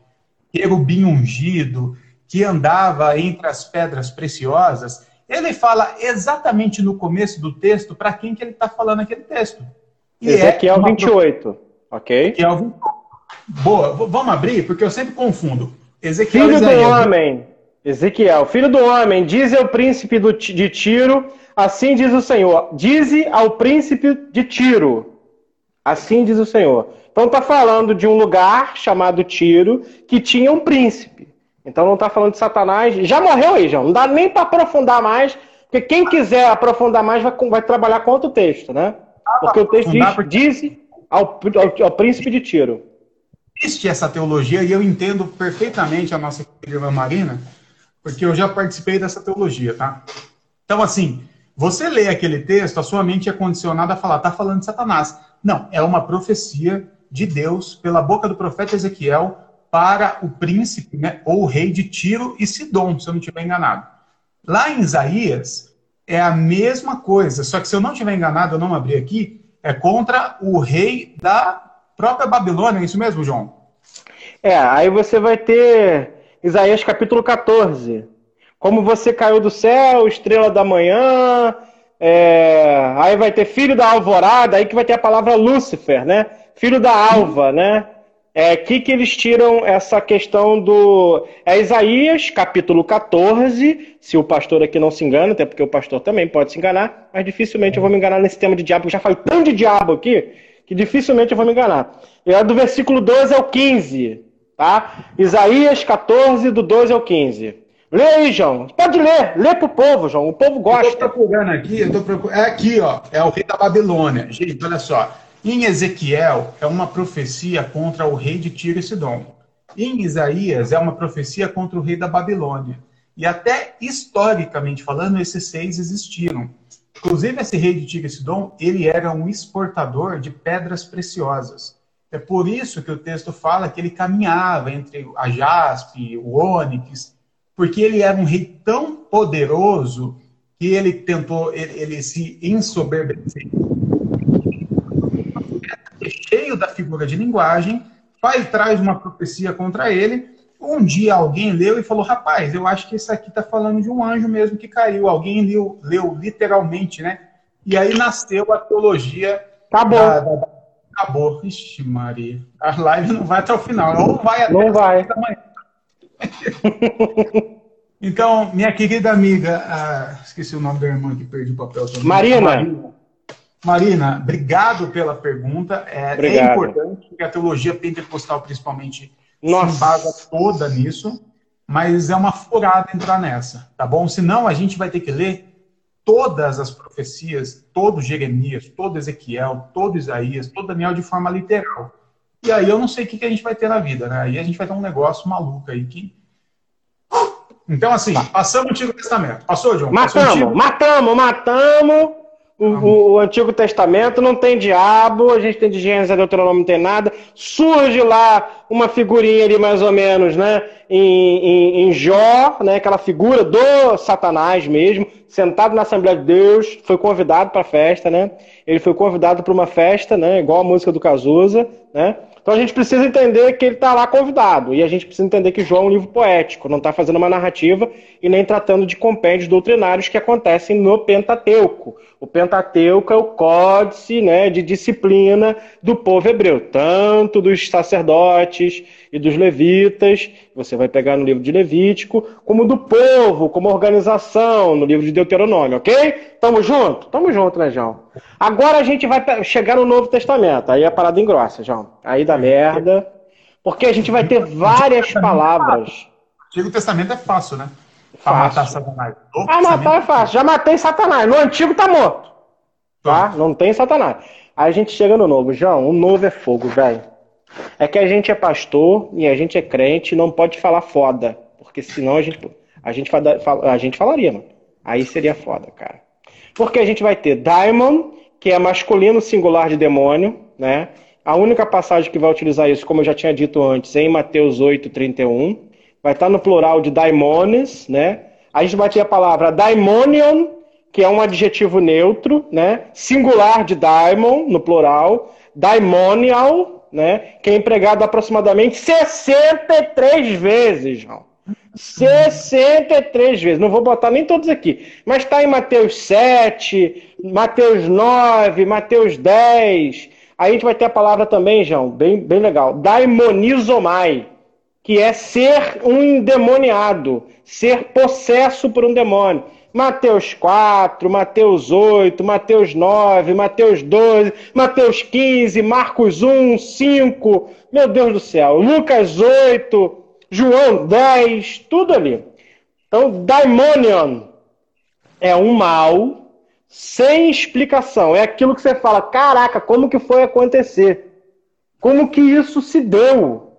querubim ungido, que andava entre as pedras preciosas, ele fala exatamente no começo do texto para quem que ele está falando aquele texto. E Ezequiel é 28, ok? Ezequiel 28. Boa, vamos abrir, porque eu sempre confundo. Ezequiel filho do homem, Ezequiel, filho do homem, diz ao príncipe do, de Tiro, assim diz o Senhor, dize ao príncipe de Tiro, assim diz o Senhor. Então está falando de um lugar chamado Tiro, que tinha um príncipe. Então não está falando de Satanás. Já morreu aí, João. Não dá nem para aprofundar mais, porque quem quiser aprofundar mais vai, vai trabalhar com outro texto, né? Porque o texto diz, diz ao, ao, ao príncipe de Tiro existe essa teologia e eu entendo perfeitamente a nossa irmã Marina, porque eu já participei dessa teologia, tá? Então, assim, você lê aquele texto, a sua mente é condicionada a falar, tá falando de Satanás. Não, é uma profecia de Deus pela boca do profeta Ezequiel para o príncipe, né, ou o rei de Tiro e Sidom, se eu não estiver enganado. Lá em Isaías é a mesma coisa, só que se eu não estiver enganado, eu não abri aqui, é contra o rei da própria Babilônia, é isso mesmo, João? É, aí você vai ter Isaías capítulo 14. Como você caiu do céu, estrela da manhã, é... aí vai ter filho da alvorada, aí que vai ter a palavra Lúcifer, né? Filho da alva, né? É aqui que eles tiram essa questão do. É Isaías, capítulo 14, se o pastor aqui não se engana, até porque o pastor também pode se enganar, mas dificilmente eu vou me enganar nesse tema de diabo, porque já falei tanto de diabo aqui, que dificilmente eu vou me enganar. É do versículo 12 ao 15, tá? Isaías 14, do 12 ao 15. Lê aí, João. Pode ler. Lê pro povo, João. O povo gosta. Eu tô procurando aqui, eu tô procurando. É aqui, ó. É o rei da Babilônia. Gente, olha só. Em Ezequiel, é uma profecia contra o rei de Tiro e Sidom. Em Isaías, é uma profecia contra o rei da Babilônia. E até historicamente falando, esses seis existiram. Inclusive, esse rei de Tiro e Sidom, ele era um exportador de pedras preciosas. É por isso que o texto fala que ele caminhava entre a jaspe, o ônix, porque ele era um rei tão poderoso que ele tentou, ele, ele se ensoberbecer. Cheio da figura de linguagem, pai traz uma profecia contra ele, um dia alguém leu e falou: rapaz, eu acho que isso aqui está falando de um anjo mesmo que caiu. Alguém leu, leu literalmente, né? E aí nasceu a teologia. Acabou. Da, da... Acabou. Ixi, Maria. A live não vai até o final. Ou vai até não vai. então, minha querida amiga, ah, esqueci o nome da irmã que perdi o papel também. Marina. Marina. Marina, obrigado pela pergunta. É, é importante que a teologia pentecostal, principalmente, nossa. se embasa toda nisso, mas é uma furada entrar nessa, tá bom? Senão a gente vai ter que ler todas as profecias, todo Jeremias, todo Ezequiel, todo Isaías, todo Daniel de forma literal. E aí eu não sei o que a gente vai ter na vida, né? Aí a gente vai ter um negócio maluco aí que. Então, assim, passamos o Antigo Testamento. Passou, João? Matamos, matamos, matamos. O, o, o, Antigo Testamento não tem diabo, a gente tem de Gênesis a Deuteronômio, não tem nada. Surge lá uma figurinha ali, mais ou menos, né? Em, em, em, Jó, né? Aquela figura do Satanás mesmo, sentado na Assembleia de Deus, foi convidado para a festa, né? Ele foi convidado para uma festa, né? Igual a música do Cazuza, né? Então a gente precisa entender que ele está lá convidado. E a gente precisa entender que João é um livro poético, não está fazendo uma narrativa e nem tratando de compêndios doutrinários que acontecem no Pentateuco. O Pentateuco é o códice né, de disciplina do povo hebreu, tanto dos sacerdotes e dos levitas, você vai pegar no livro de Levítico, como do povo, como organização, no livro de Deuteronômio, ok? Tamo junto? Tamo junto, né, João? Agora a gente vai chegar no Novo Testamento, aí é a parada engrossa, João. Aí dá merda, porque a gente vai ter várias palavras. O Antigo Testamento é fácil, né? Pra matar Satanás. Ah, matar é fácil. Já matei Satanás. No Antigo tá morto. Tá? Não tem Satanás. Aí a gente chega no Novo. João, o Novo é fogo, velho. É que a gente é pastor e a gente é crente não pode falar foda. Porque senão a gente, a gente, a gente falaria, mano. Aí seria foda, cara. Porque a gente vai ter Daimon, que é masculino singular de demônio, né? A única passagem que vai utilizar isso, como eu já tinha dito antes, é em Mateus 8, 31. Vai estar no plural de daimones, né? A gente vai ter a palavra daimonion, que é um adjetivo neutro, né? Singular de daimon, no plural. Daimonial, né? Que é empregado aproximadamente 63 vezes, João. 63 vezes. Não vou botar nem todos aqui. Mas está em Mateus 7, Mateus 9, Mateus 10. Aí a gente vai ter a palavra também, João, bem, bem legal. Daimonizomai, que é ser um endemoniado, ser possesso por um demônio. Mateus 4, Mateus 8, Mateus 9, Mateus 12, Mateus 15, Marcos 1, 5, meu Deus do céu, Lucas 8, João 10, tudo ali. Então, daimonion é um mal sem explicação. É aquilo que você fala, caraca, como que foi acontecer? Como que isso se deu?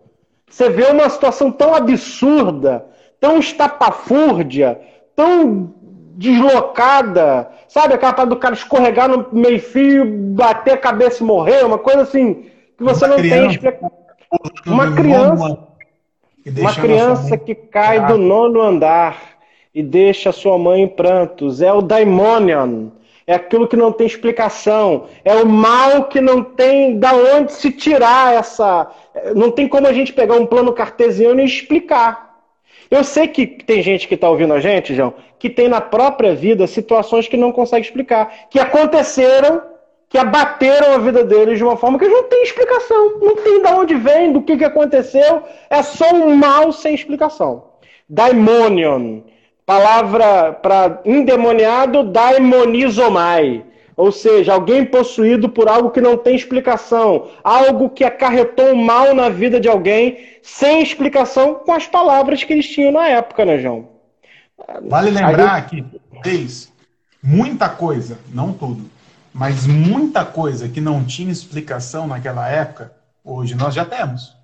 Você vê uma situação tão absurda, tão estapafúrdia, tão deslocada, sabe? Aquela parte do cara escorregar no meio-fio, bater a cabeça e morrer, uma coisa assim, que você uma não criança, tem explicação. Uma criança. Uma criança que cai do nono andar e deixa sua mãe em prantos. É o daimonion. É aquilo que não tem explicação. É o mal que não tem da onde se tirar essa. Não tem como a gente pegar um plano cartesiano e explicar. Eu sei que tem gente que está ouvindo a gente, João, que tem na própria vida situações que não consegue explicar, que aconteceram, que abateram a vida deles de uma forma que não tem explicação, não tem de onde vem, do que, que aconteceu, é só um mal sem explicação. Daimonion, palavra para endemoniado, daimonizomai. Ou seja, alguém possuído por algo que não tem explicação, algo que acarretou mal na vida de alguém, sem explicação, com as palavras que eles tinham na época, né, João? Vale lembrar gente... que fez muita coisa, não tudo, mas muita coisa que não tinha explicação naquela época, hoje nós já temos.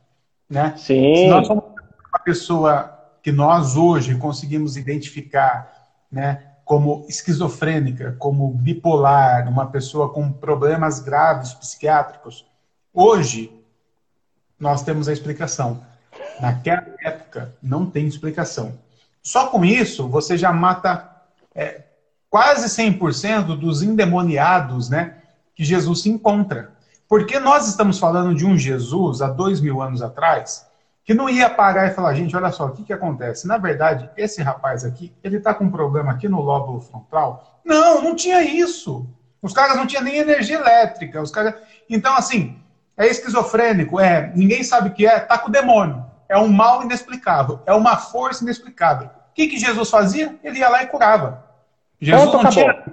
Né? Sim. Se nós somos uma pessoa que nós hoje conseguimos identificar, né, como esquizofrênica, como bipolar, uma pessoa com problemas graves psiquiátricos. Hoje, nós temos a explicação. Naquela época, não tem explicação. Só com isso, você já mata é, quase 100% dos endemoniados né, que Jesus se encontra. Porque nós estamos falando de um Jesus, há dois mil anos atrás, que não ia parar e falar, gente, olha só, o que, que acontece? Na verdade, esse rapaz aqui, ele está com um problema aqui no lóbulo frontal. Não, não tinha isso. Os caras não tinham nem energia elétrica. Os caras... Então, assim, é esquizofrênico, é, ninguém sabe o que é, tá com o demônio. É um mal inexplicável, é uma força inexplicável. O que, que Jesus fazia? Ele ia lá e curava. Jesus não, tinha,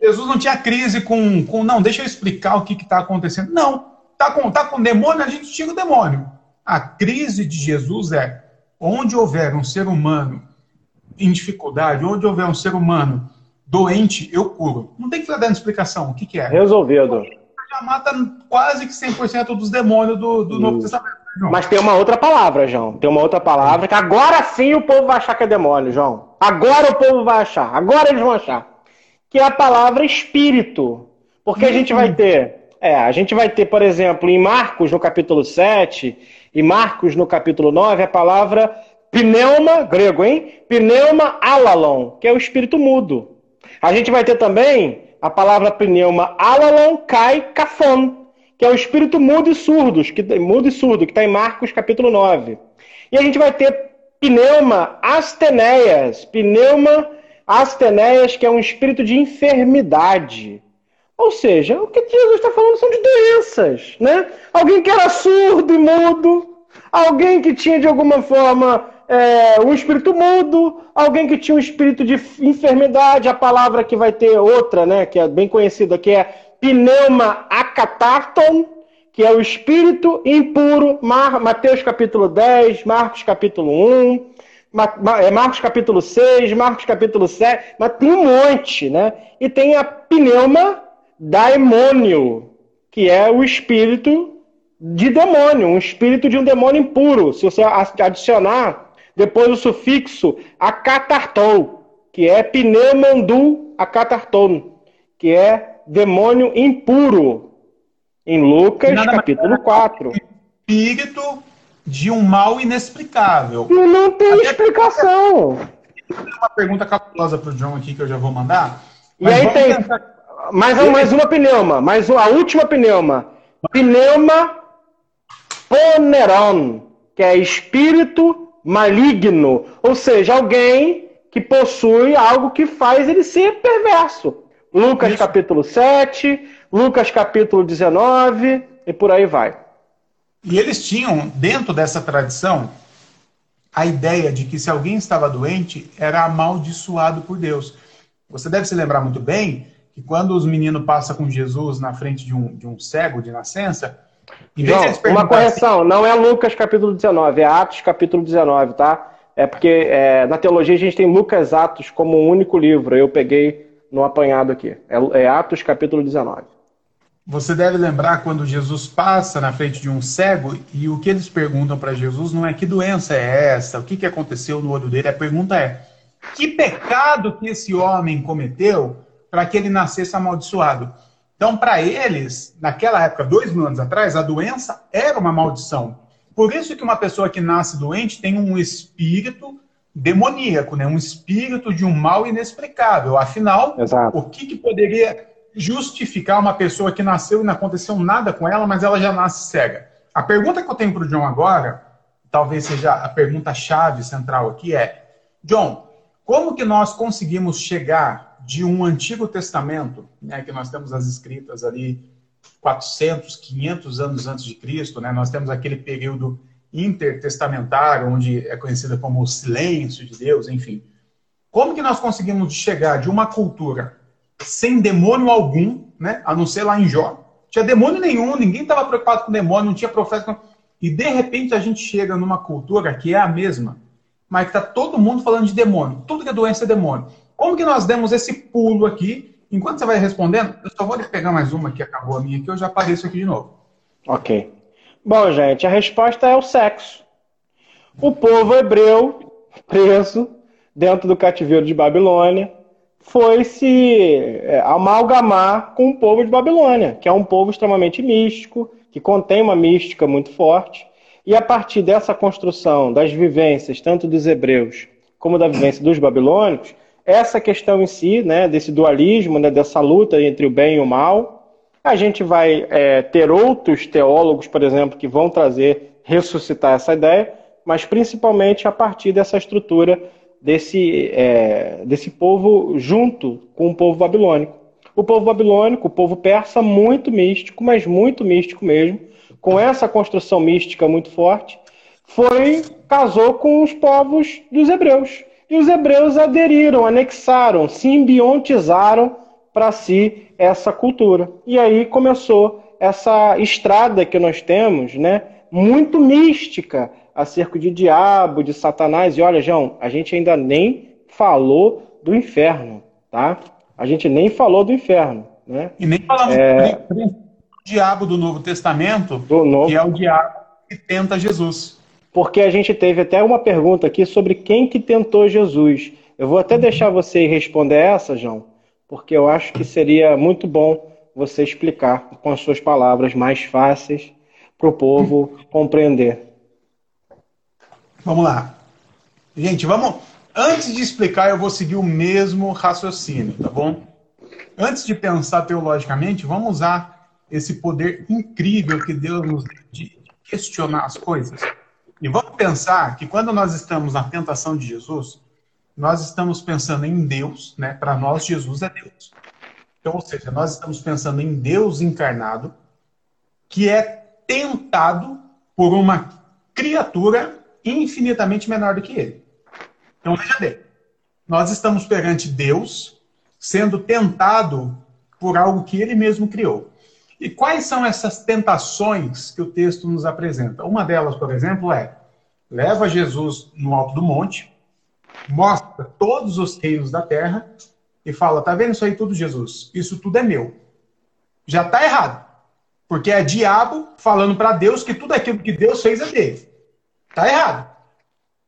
Jesus não tinha crise com, com, não, deixa eu explicar o que está acontecendo. Não, tá com, tá com demônio, a gente tira o demônio. A crise de Jesus é onde houver um ser humano em dificuldade, onde houver um ser humano doente, eu curo. Não tem que ficar dando explicação. O que, que é? Resolvido. Já mata quase que 100% dos demônios do, do Novo Testamento. João. Mas tem uma outra palavra, João. Tem uma outra palavra que agora sim o povo vai achar que é demônio, João. Agora o povo vai achar. Agora eles vão achar. Que é a palavra espírito. Porque a gente vai uhum. ter. É, a gente vai ter, por exemplo, em Marcos, no capítulo 7, e Marcos, no capítulo 9, a palavra pneuma, grego, hein? Pneuma alalon, que é o espírito mudo. A gente vai ter também a palavra pneuma alalon kai kafon, que é o espírito mudo e surdos, que mudo e surdo, que está em Marcos capítulo 9. E a gente vai ter pneuma asteneias, pneuma asteneias, que é um espírito de enfermidade. Ou seja, o que Jesus está falando são de doenças, né? Alguém que era surdo e mudo, alguém que tinha de alguma forma é, um espírito mudo, alguém que tinha um espírito de enfermidade, a palavra que vai ter outra, né, que é bem conhecida, que é pneuma acatarton, que é o espírito impuro, Mateus capítulo 10, Marcos capítulo 1, é, Marcos capítulo 6, Marcos capítulo 7, mas tem um monte, né? E tem a pneuma daimônio, que é o espírito de demônio, um espírito de um demônio impuro. Se você adicionar depois o sufixo acatartou, que é pneumandu acatarton, que é demônio impuro, em Lucas capítulo 4. Espírito de um mal inexplicável. E não tem Até explicação. Uma pergunta cabulosa para o John aqui que eu já vou mandar. E aí tem. Tentar... Mais, mais uma pneuma, mais a última pneuma. Pneuma poneron, que é espírito maligno, ou seja, alguém que possui algo que faz ele ser perverso. Lucas Isso. capítulo 7, Lucas capítulo 19 e por aí vai. E eles tinham, dentro dessa tradição, a ideia de que se alguém estava doente, era amaldiçoado por Deus. Você deve se lembrar muito bem que quando os meninos passam com Jesus na frente de um, de um cego de nascença, João, uma correção, assim, não é Lucas capítulo 19, é Atos capítulo 19, tá? É porque é, na teologia a gente tem Lucas Atos como um único livro, eu peguei no apanhado aqui. É, é Atos capítulo 19. Você deve lembrar quando Jesus passa na frente de um cego e o que eles perguntam para Jesus não é que doença é essa, o que, que aconteceu no olho dele, a pergunta é que pecado que esse homem cometeu para que ele nascesse amaldiçoado. Então, para eles, naquela época, dois mil anos atrás, a doença era uma maldição. Por isso que uma pessoa que nasce doente tem um espírito demoníaco, né? um espírito de um mal inexplicável. Afinal, Exato. o que, que poderia justificar uma pessoa que nasceu e não aconteceu nada com ela, mas ela já nasce cega? A pergunta que eu tenho para o John agora, talvez seja a pergunta-chave central aqui, é: John, como que nós conseguimos chegar de um Antigo Testamento, né, que nós temos as escritas ali 400, 500 anos antes de Cristo, né, nós temos aquele período intertestamentário, onde é conhecida como o silêncio de Deus, enfim. Como que nós conseguimos chegar de uma cultura sem demônio algum, né, a não ser lá em Jó, tinha demônio nenhum, ninguém estava preocupado com demônio, não tinha profeta, e de repente a gente chega numa cultura que é a mesma, mas que está todo mundo falando de demônio, tudo que é doença é demônio. Como que nós demos esse pulo aqui? Enquanto você vai respondendo, eu só vou pegar mais uma que acabou a minha aqui, eu já apareço aqui de novo. Ok. Bom, gente, a resposta é o sexo. O povo hebreu, preso dentro do cativeiro de Babilônia, foi se é, amalgamar com o povo de Babilônia, que é um povo extremamente místico, que contém uma mística muito forte. E a partir dessa construção das vivências, tanto dos hebreus como da vivência dos babilônicos, essa questão em si, né, desse dualismo, né, dessa luta entre o bem e o mal. A gente vai é, ter outros teólogos, por exemplo, que vão trazer, ressuscitar essa ideia, mas principalmente a partir dessa estrutura desse, é, desse povo junto com o povo babilônico. O povo babilônico, o povo persa, muito místico, mas muito místico mesmo, com essa construção mística muito forte, foi casou com os povos dos hebreus. E os hebreus aderiram, anexaram, simbiontizaram para si essa cultura. E aí começou essa estrada que nós temos, né, muito mística acerca de diabo, de Satanás. E olha, João, a gente ainda nem falou do inferno, tá? A gente nem falou do inferno, né? E nem falamos é... do diabo do Novo Testamento, do Novo... que é o diabo que tenta Jesus porque a gente teve até uma pergunta aqui sobre quem que tentou Jesus. Eu vou até deixar você responder essa, João, porque eu acho que seria muito bom você explicar com as suas palavras mais fáceis para o povo compreender. Vamos lá. Gente, vamos. Antes de explicar, eu vou seguir o mesmo raciocínio, tá bom? Antes de pensar teologicamente, vamos usar esse poder incrível que Deus nos deu de questionar as coisas. E vamos pensar que quando nós estamos na tentação de Jesus, nós estamos pensando em Deus, né? Para nós, Jesus é Deus. Então, ou seja, nós estamos pensando em Deus encarnado, que é tentado por uma criatura infinitamente menor do que ele. Então, veja bem, nós estamos perante Deus sendo tentado por algo que ele mesmo criou. E quais são essas tentações que o texto nos apresenta? Uma delas, por exemplo, é: leva Jesus no alto do monte, mostra todos os reinos da terra e fala: tá vendo isso aí tudo, Jesus? Isso tudo é meu. Já tá errado. Porque é diabo falando para Deus que tudo aquilo que Deus fez é dele. Tá errado.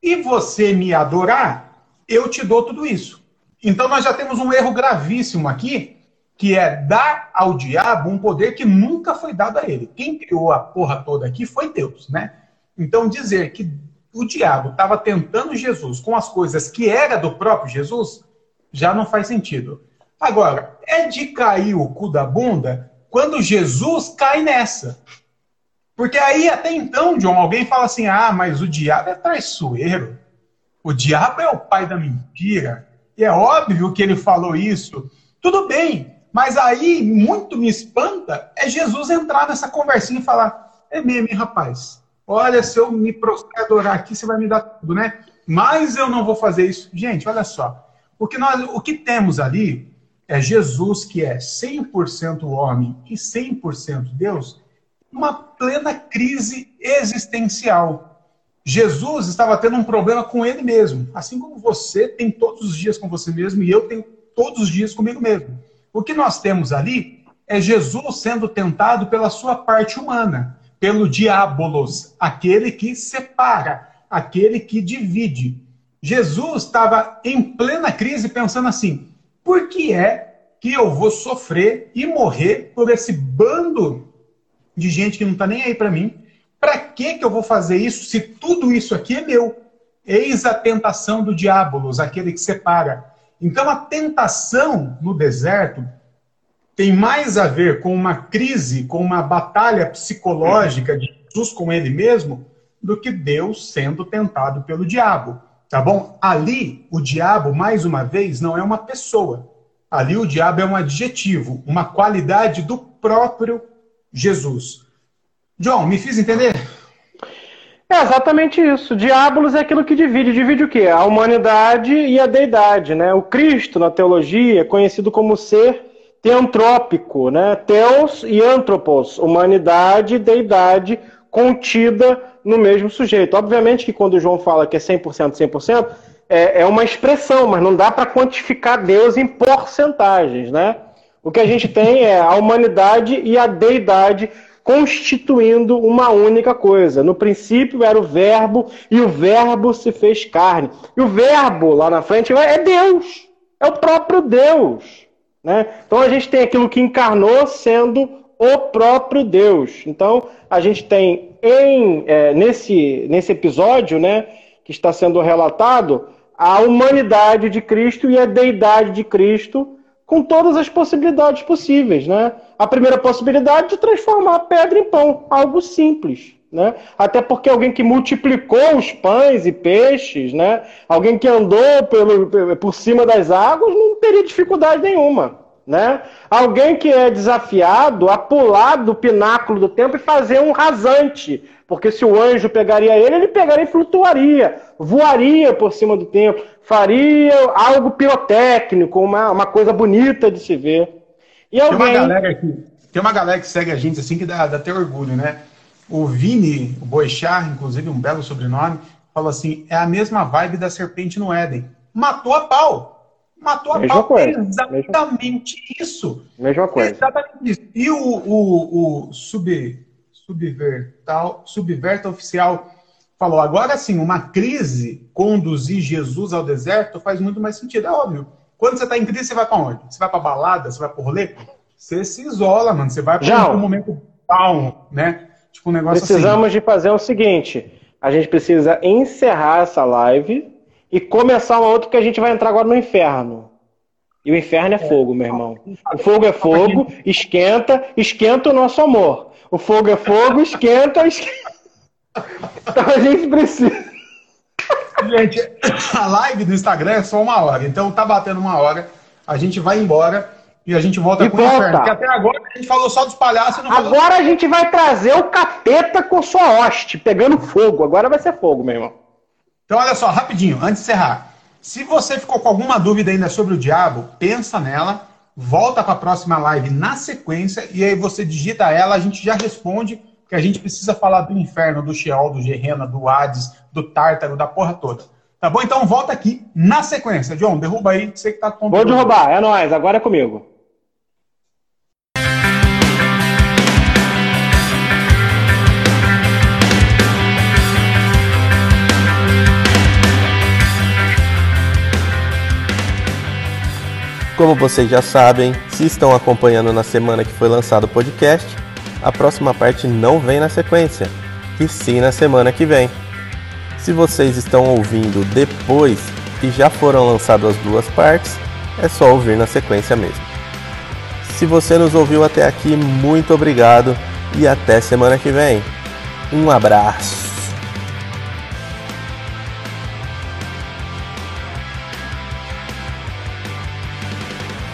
E você me adorar, eu te dou tudo isso. Então nós já temos um erro gravíssimo aqui, que é dar ao diabo um poder que nunca foi dado a ele. Quem criou a porra toda aqui foi Deus, né? Então dizer que o diabo estava tentando Jesus com as coisas que era do próprio Jesus já não faz sentido. Agora, é de cair o cu da bunda quando Jesus cai nessa. Porque aí, até então, John, alguém fala assim: ah, mas o diabo é traiçoeiro. O diabo é o pai da mentira. E é óbvio que ele falou isso. Tudo bem, mas aí muito me espanta é Jesus entrar nessa conversinha e falar: é mesmo, hein, rapaz? Olha, se eu me prostrar aqui, você vai me dar tudo, né? Mas eu não vou fazer isso. Gente, olha só. O que, nós, o que temos ali é Jesus, que é 100% homem e 100% Deus, uma plena crise existencial. Jesus estava tendo um problema com ele mesmo, assim como você tem todos os dias com você mesmo e eu tenho todos os dias comigo mesmo. O que nós temos ali é Jesus sendo tentado pela sua parte humana, pelo diabolos, aquele que separa, aquele que divide. Jesus estava em plena crise pensando assim: por que é que eu vou sofrer e morrer por esse bando de gente que não está nem aí para mim? Para que, que eu vou fazer isso se tudo isso aqui é meu? Eis a tentação do diabolos, aquele que separa. Então a tentação no deserto tem mais a ver com uma crise, com uma batalha psicológica de Jesus com ele mesmo, do que Deus sendo tentado pelo diabo. Tá bom? Ali, o diabo, mais uma vez, não é uma pessoa. Ali, o diabo é um adjetivo, uma qualidade do próprio Jesus. John, me fiz entender? É exatamente isso. Diabolos é aquilo que divide. Divide o quê? A humanidade e a deidade, né? O Cristo, na teologia, é conhecido como ser teantrópico, né? Teos e antropos, humanidade e deidade contida no mesmo sujeito. Obviamente que quando o João fala que é 100%, 100%, é, é uma expressão, mas não dá para quantificar Deus em porcentagens, né? O que a gente tem é a humanidade e a deidade constituindo uma única coisa. No princípio era o Verbo e o Verbo se fez carne. E o Verbo lá na frente é Deus, é o próprio Deus. Né? Então a gente tem aquilo que encarnou sendo o próprio Deus. Então a gente tem em, é, nesse, nesse episódio né, que está sendo relatado a humanidade de Cristo e a deidade de Cristo com todas as possibilidades possíveis, né? A primeira possibilidade de transformar a pedra em pão, algo simples, né? Até porque alguém que multiplicou os pães e peixes, né? Alguém que andou pelo, por cima das águas não teria dificuldade nenhuma, né? Alguém que é desafiado a pular do pináculo do templo e fazer um rasante, porque se o anjo pegaria ele, ele pegaria e flutuaria, voaria por cima do templo, faria algo pirotécnico, uma, uma coisa bonita de se ver. E alguém... Tem uma galera aqui, tem uma galera que segue a gente assim que dá, dá até orgulho, né? O Vini, o Boixá, inclusive um belo sobrenome, falou assim: é a mesma vibe da serpente no Éden. Matou a pau. Matou a Mesma pau. Coisa. Exatamente Mesma... isso. Mesma coisa. Exatamente isso. E o, o, o sub, subvertal, subverta oficial falou, agora sim, uma crise conduzir Jesus ao deserto faz muito mais sentido, é óbvio. Quando você está em crise, você vai para onde? Você vai para balada, você vai para rolê? Você se isola, mano. Você vai para um momento down, né? Tipo um negócio Precisamos assim. de fazer o seguinte, a gente precisa encerrar essa live e começar uma outra que a gente vai entrar agora no inferno. E o inferno é fogo, meu irmão. O fogo é fogo, esquenta, esquenta o nosso amor. O fogo é fogo, esquenta, esquenta. Então a gente precisa. Gente, a live do Instagram é só uma hora. Então tá batendo uma hora. A gente vai embora e a gente volta e com volta. o inferno. Porque até agora a gente falou só dos palhaços. agora a gente vai trazer o capeta com sua hoste, pegando fogo. Agora vai ser fogo, meu irmão. Então, olha só, rapidinho, antes de encerrar. Se você ficou com alguma dúvida ainda sobre o diabo, pensa nela, volta para a próxima live na sequência e aí você digita ela, a gente já responde, que a gente precisa falar do inferno, do Sheol, do Gerena, do Hades, do Tártaro, da porra toda. Tá bom? Então volta aqui na sequência. John, derruba aí, você que tá com Vou derrubar, é nóis, agora é comigo. Como vocês já sabem, se estão acompanhando na semana que foi lançado o podcast, a próxima parte não vem na sequência, e sim na semana que vem. Se vocês estão ouvindo depois e já foram lançadas as duas partes, é só ouvir na sequência mesmo. Se você nos ouviu até aqui, muito obrigado e até semana que vem. Um abraço.